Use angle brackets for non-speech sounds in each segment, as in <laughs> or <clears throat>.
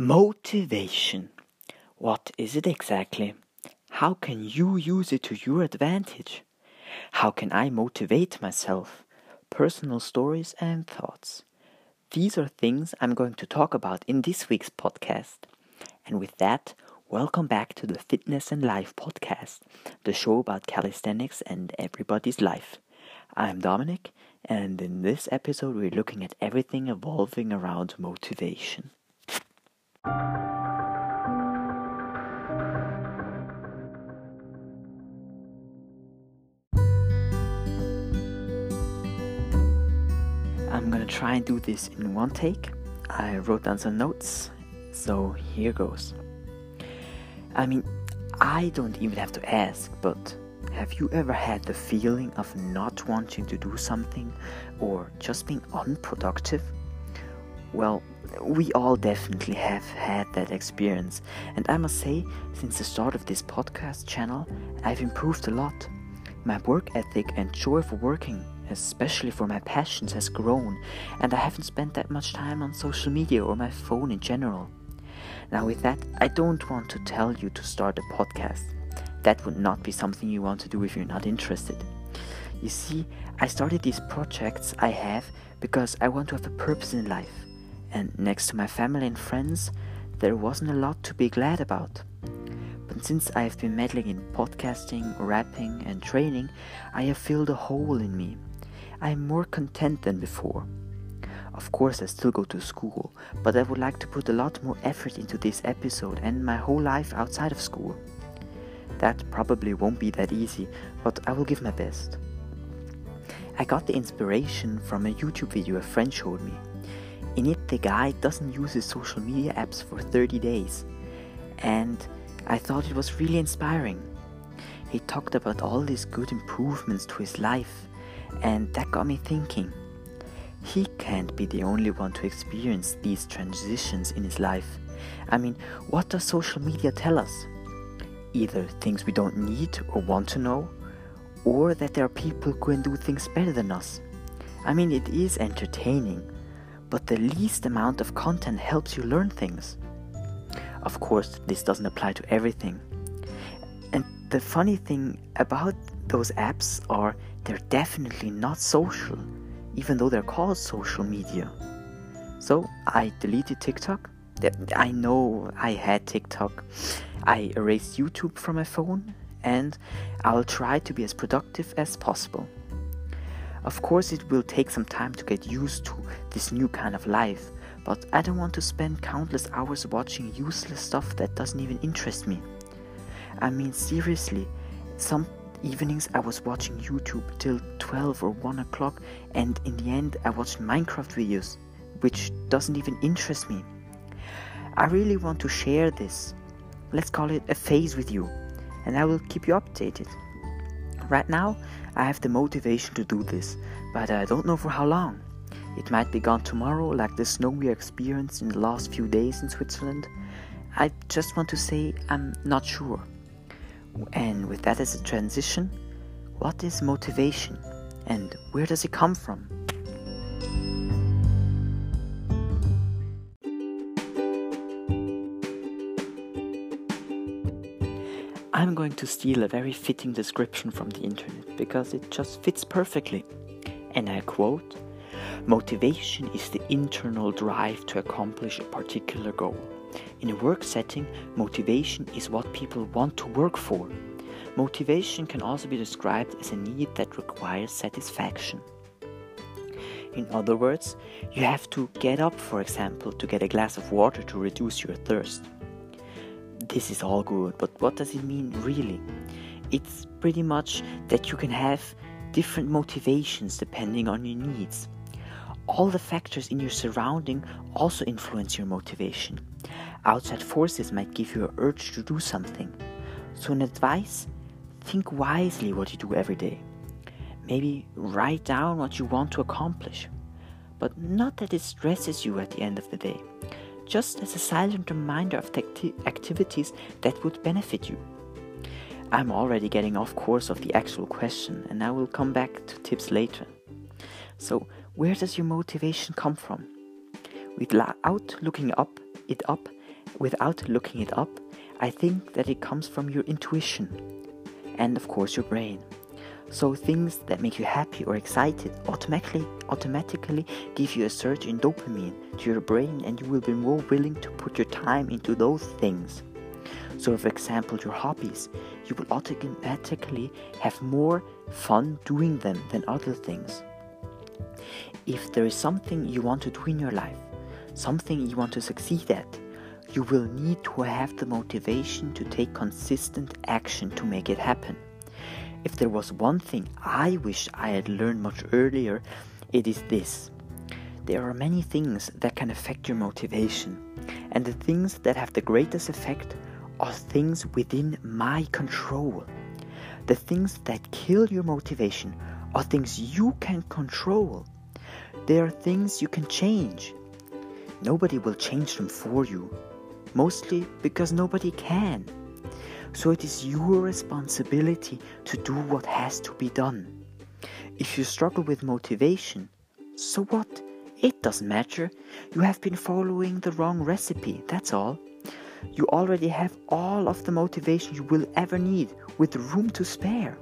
Motivation. What is it exactly? How can you use it to your advantage? How can I motivate myself? Personal stories and thoughts. These are things I'm going to talk about in this week's podcast. And with that, welcome back to the Fitness and Life podcast, the show about calisthenics and everybody's life. I'm Dominic, and in this episode, we're looking at everything evolving around motivation. I'm gonna try and do this in one take. I wrote down some notes, so here goes. I mean, I don't even have to ask, but have you ever had the feeling of not wanting to do something or just being unproductive? Well, we all definitely have had that experience, and I must say, since the start of this podcast channel, I've improved a lot. My work ethic and joy for working, especially for my passions, has grown, and I haven't spent that much time on social media or my phone in general. Now, with that, I don't want to tell you to start a podcast. That would not be something you want to do if you're not interested. You see, I started these projects I have because I want to have a purpose in life and next to my family and friends, there wasn't a lot to be glad about. But since I have been meddling in podcasting, rapping, and training, I have filled a hole in me. I am more content than before. Of course, I still go to school, but I would like to put a lot more effort into this episode and my whole life outside of school. That probably won't be that easy, but I will give my best. I got the inspiration from a YouTube video a friend showed me. In it, the guy doesn't use his social media apps for 30 days, and I thought it was really inspiring. He talked about all these good improvements to his life, and that got me thinking. He can't be the only one to experience these transitions in his life. I mean, what does social media tell us? Either things we don't need or want to know, or that there are people who can do things better than us. I mean, it is entertaining, but the least amount of content helps you learn things. Of course, this doesn't apply to everything. And the funny thing about those apps are they're definitely not social, even though they're called social media. So I deleted TikTok. I know I had TikTok. I erased YouTube from my phone and I'll try to be as productive as possible. Of course, it will take some time to get used to this new kind of life, but I don't want to spend countless hours watching useless stuff that doesn't even interest me. I mean, seriously, some evenings I was watching YouTube till 12 or 1 o'clock, and in the end, I watched Minecraft videos, which doesn't even interest me. I really want to share this. Let's call it a phase with you, and I will keep you updated. Right now, I have the motivation to do this, but I don't know for how long. It might be gone tomorrow, like the snow we experienced in the last few days in Switzerland. I just want to say I'm not sure. And with that as a transition, what is motivation and where does it come from? I'm going to steal a very fitting description from the internet because it just fits perfectly. And I quote Motivation is the internal drive to accomplish a particular goal. In a work setting, motivation is what people want to work for. Motivation can also be described as a need that requires satisfaction. In other words, you have to get up, for example, to get a glass of water to reduce your thirst this is all good, but what does it mean really? It's pretty much that you can have different motivations depending on your needs. All the factors in your surrounding also influence your motivation. Outside forces might give you an urge to do something. So, an advice think wisely what you do every day. Maybe write down what you want to accomplish, but not that it stresses you at the end of the day just as a silent reminder of the acti- activities that would benefit you. I'm already getting off course of the actual question, and I will come back to tips later. So, where does your motivation come from? Without looking up it up, without looking it up, I think that it comes from your intuition and, of course, your brain. So things that make you happy or excited automatically automatically give you a surge in dopamine to your brain and you will be more willing to put your time into those things. So for example your hobbies, you will automatically have more fun doing them than other things. If there is something you want to do in your life, something you want to succeed at, you will need to have the motivation to take consistent action to make it happen. If there was one thing I wish I had learned much earlier, it is this. There are many things that can affect your motivation, and the things that have the greatest effect are things within my control. The things that kill your motivation are things you can control. They are things you can change. Nobody will change them for you, mostly because nobody can. So it is your responsibility to do what has to be done. If you struggle with motivation, so what? It doesn't matter. You have been following the wrong recipe, that's all. You already have all of the motivation you will ever need with room to spare.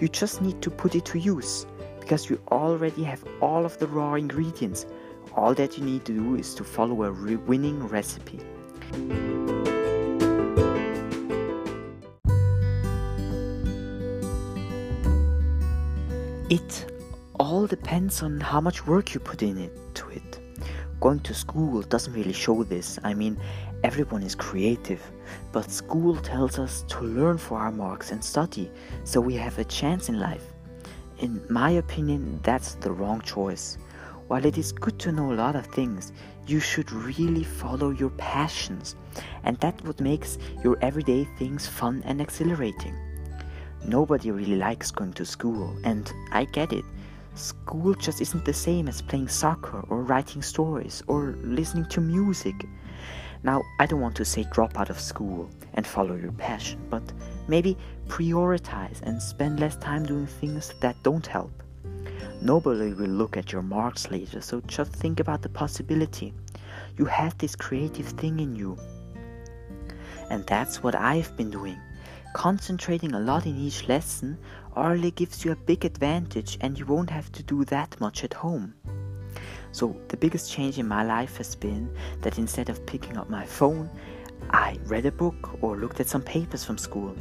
You just need to put it to use because you already have all of the raw ingredients. All that you need to do is to follow a winning recipe. It all depends on how much work you put in it to it. Going to school doesn't really show this. I mean, everyone is creative, but school tells us to learn for our marks and study so we have a chance in life. In my opinion, that's the wrong choice. While it is good to know a lot of things, you should really follow your passions, and that what makes your everyday things fun and exhilarating. Nobody really likes going to school, and I get it. School just isn't the same as playing soccer or writing stories or listening to music. Now, I don't want to say drop out of school and follow your passion, but maybe prioritize and spend less time doing things that don't help. Nobody will look at your marks later, so just think about the possibility. You have this creative thing in you. And that's what I've been doing. Concentrating a lot in each lesson only gives you a big advantage and you won't have to do that much at home. So, the biggest change in my life has been that instead of picking up my phone, I read a book or looked at some papers from school.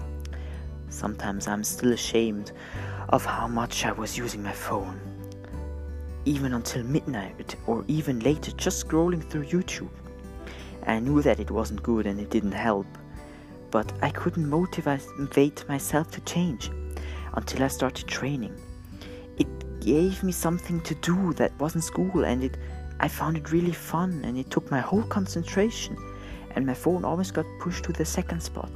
Sometimes I'm still ashamed of how much I was using my phone. Even until midnight or even later, just scrolling through YouTube. I knew that it wasn't good and it didn't help but I couldn't motivate myself to change until I started training. It gave me something to do that wasn't school and it I found it really fun and it took my whole concentration and my phone always got pushed to the second spot.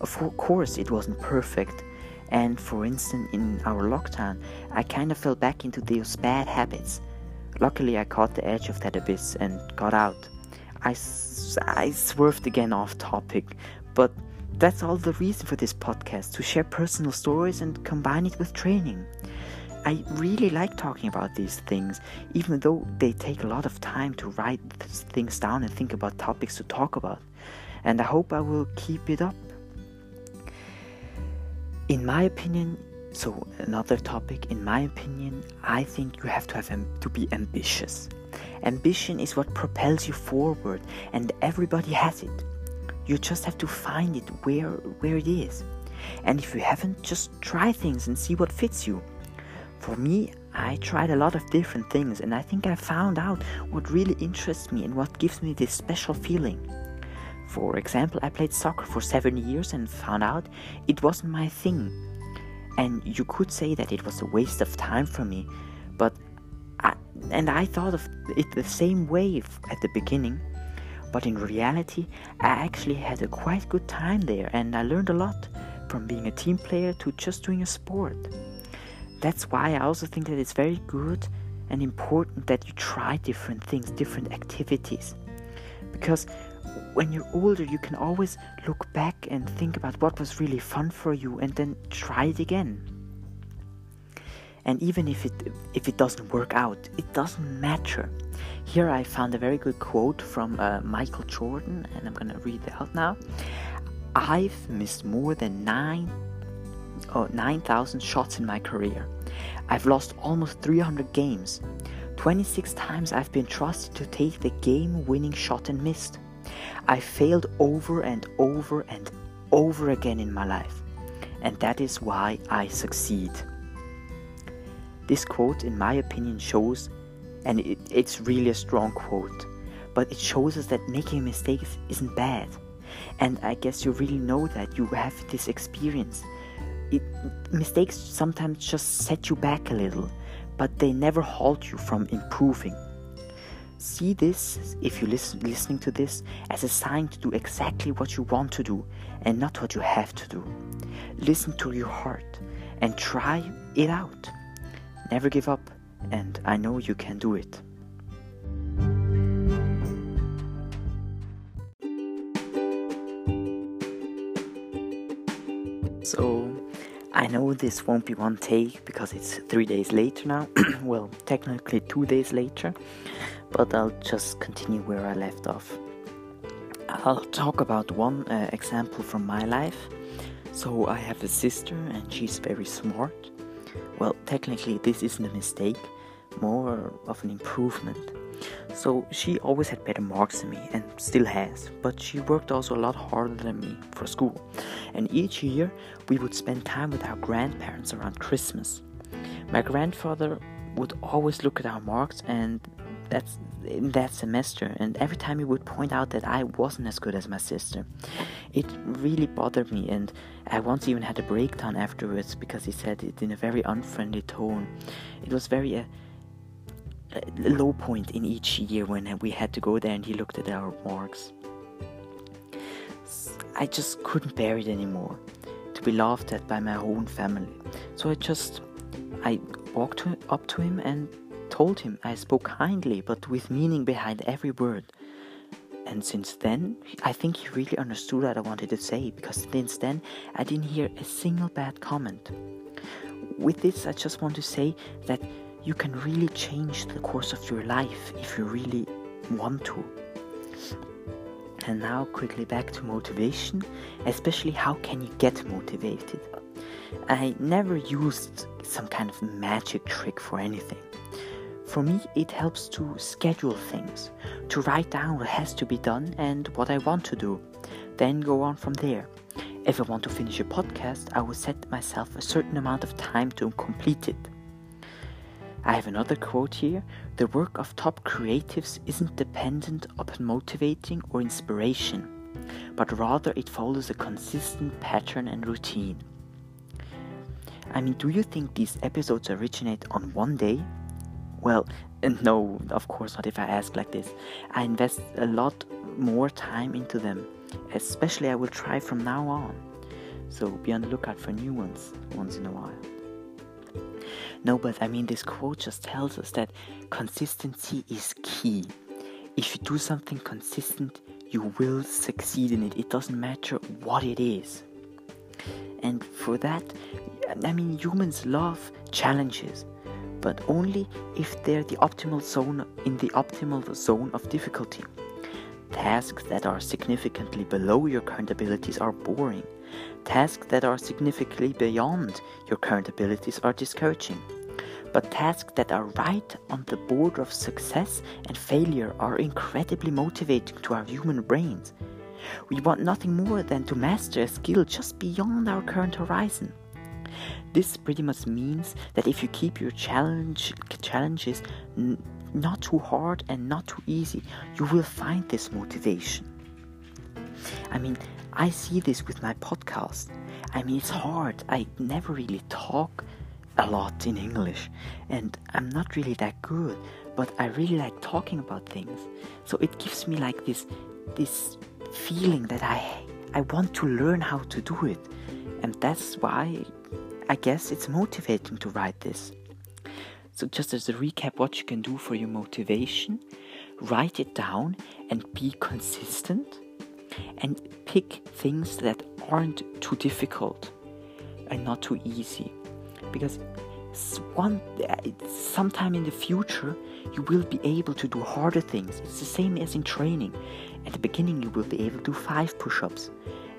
Of course it wasn't perfect and for instance in our lockdown I kind of fell back into those bad habits. Luckily I caught the edge of that abyss and got out. I, I swerved again off topic, but that's all the reason for this podcast to share personal stories and combine it with training. I really like talking about these things, even though they take a lot of time to write things down and think about topics to talk about. And I hope I will keep it up. In my opinion, so another topic, in my opinion, I think you have to have to be ambitious. Ambition is what propels you forward, and everybody has it. You just have to find it where where it is. And if you haven't, just try things and see what fits you. For me, I tried a lot of different things and I think I found out what really interests me and what gives me this special feeling. For example, I played soccer for 7 years and found out it wasn't my thing. And you could say that it was a waste of time for me, but I, and I thought of it the same way at the beginning. But in reality, I actually had a quite good time there and I learned a lot from being a team player to just doing a sport. That's why I also think that it's very good and important that you try different things, different activities. Because when you're older, you can always look back and think about what was really fun for you and then try it again. And even if it if it doesn't work out, it doesn't matter. Here I found a very good quote from uh, Michael Jordan, and I'm gonna read it out now. I've missed more than nine oh, 9,000 shots in my career. I've lost almost 300 games. 26 times I've been trusted to take the game winning shot and missed. I failed over and over and over again in my life, and that is why I succeed. This quote, in my opinion, shows, and it, it's really a strong quote, but it shows us that making mistakes isn't bad. And I guess you really know that you have this experience it, mistakes sometimes just set you back a little, but they never halt you from improving. See this, if you're listen, listening to this, as a sign to do exactly what you want to do and not what you have to do. Listen to your heart and try it out. Never give up, and I know you can do it. So, I know this won't be one take because it's three days later now. <clears throat> well, technically two days later, but I'll just continue where I left off. I'll talk about one uh, example from my life. So, I have a sister and she's very smart. Well, technically, this isn't a mistake, more of an improvement. So she always had better marks than me and still has, but she worked also a lot harder than me for school. And each year we would spend time with our grandparents around Christmas. My grandfather would always look at our marks and that's in that semester and every time he would point out that I wasn't as good as my sister. It really bothered me and I once even had a breakdown afterwards because he said it in a very unfriendly tone. It was very uh, low point in each year when we had to go there and he looked at our marks. I just couldn't bear it anymore to be laughed at by my own family. So I just I walked up to him and told him I spoke kindly but with meaning behind every word. And since then, I think he really understood what I wanted to say because since then I didn't hear a single bad comment. With this, I just want to say that you can really change the course of your life if you really want to. And now, quickly back to motivation, especially how can you get motivated? I never used some kind of magic trick for anything. For me, it helps to schedule things, to write down what has to be done and what I want to do, then go on from there. If I want to finish a podcast, I will set myself a certain amount of time to complete it. I have another quote here The work of top creatives isn't dependent upon motivating or inspiration, but rather it follows a consistent pattern and routine. I mean, do you think these episodes originate on one day? Well, no, of course not if I ask like this. I invest a lot more time into them, especially I will try from now on. So be on the lookout for new ones once in a while. No, but I mean, this quote just tells us that consistency is key. If you do something consistent, you will succeed in it. It doesn't matter what it is. And for that, I mean, humans love challenges, but only if they're the optimal zone in the optimal zone of difficulty. Tasks that are significantly below your current abilities are boring. Tasks that are significantly beyond your current abilities are discouraging. But tasks that are right on the border of success and failure are incredibly motivating to our human brains. We want nothing more than to master a skill just beyond our current horizon. This pretty much means that if you keep your challenge challenges n- not too hard and not too easy, you will find this motivation. I mean, I see this with my podcast. I mean, it's hard. I never really talk a lot in English, and I'm not really that good, but I really like talking about things. So it gives me like this this feeling that I I want to learn how to do it. And that's why I guess it's motivating to write this. So just as a recap what you can do for your motivation, write it down and be consistent and pick things that aren't too difficult and not too easy. Because one eh, sometime in the future you will be able to do harder things. It's the same as in training. At the beginning you will be able to do 5 push-ups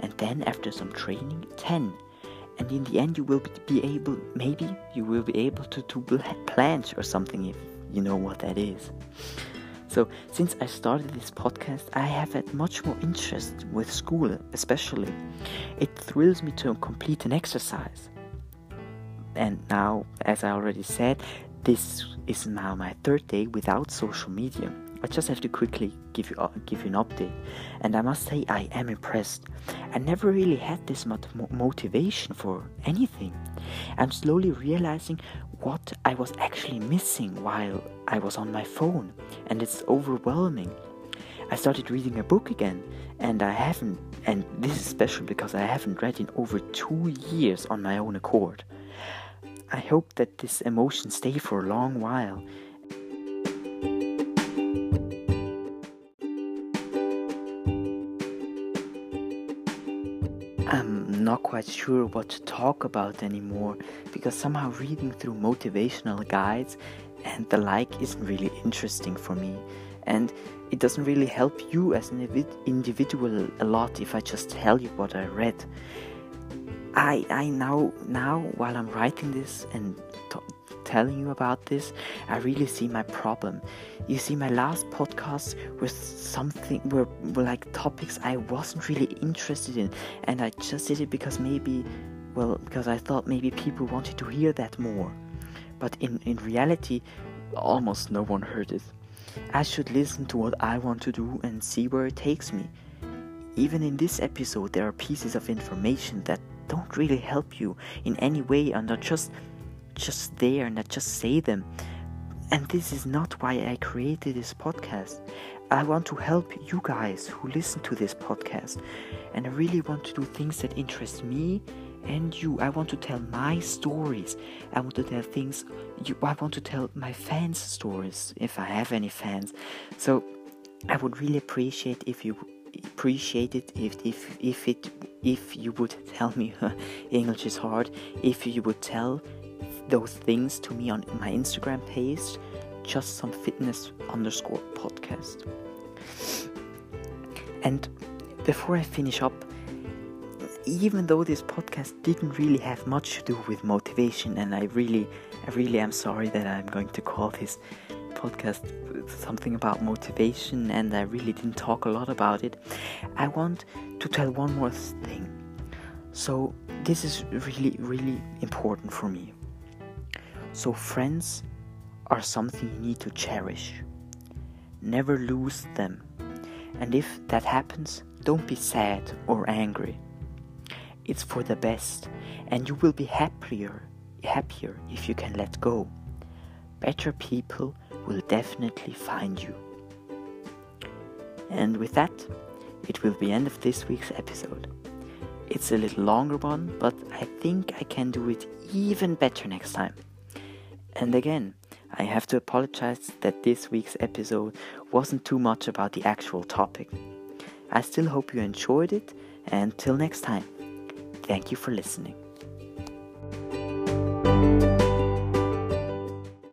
and then after some training 10 and in the end you will be able maybe you will be able to do planche or something if you know what that is. So, since I started this podcast, I have had much more interest with school, especially. It thrills me to complete an exercise. And now, as I already said, this is now my third day without social media. I just have to quickly give you uh, give you an update, and I must say I am impressed. I never really had this much motivation for anything. I'm slowly realizing what I was actually missing while I was on my phone, and it's overwhelming. I started reading a book again, and I haven't, and this is special because I haven't read in over two years on my own accord. I hope that this emotion stay for a long while quite sure what to talk about anymore because somehow reading through motivational guides and the like isn't really interesting for me. And it doesn't really help you as an individual a lot if I just tell you what I read. I I now now while I'm writing this and telling you about this, I really see my problem. You see, my last podcast was something were, were like topics I wasn't really interested in, and I just did it because maybe, well, because I thought maybe people wanted to hear that more. But in, in reality, almost no one heard it. I should listen to what I want to do and see where it takes me. Even in this episode, there are pieces of information that don't really help you in any way and are just just there and I just say them. And this is not why I created this podcast. I want to help you guys who listen to this podcast. And I really want to do things that interest me and you. I want to tell my stories. I want to tell things you, I want to tell my fans stories if I have any fans. So I would really appreciate if you appreciate it if if if it if you would tell me <laughs> English is hard if you would tell those things to me on my Instagram page, just some fitness underscore podcast. And before I finish up, even though this podcast didn't really have much to do with motivation, and I really, I really am sorry that I'm going to call this podcast something about motivation, and I really didn't talk a lot about it. I want to tell one more thing. So, this is really, really important for me. So, friends are something you need to cherish. Never lose them. And if that happens, don't be sad or angry. It's for the best, and you will be happier, happier if you can let go. Better people will definitely find you. And with that, it will be the end of this week's episode. It's a little longer one, but I think I can do it even better next time. And again, I have to apologize that this week's episode wasn't too much about the actual topic. I still hope you enjoyed it, and till next time, thank you for listening.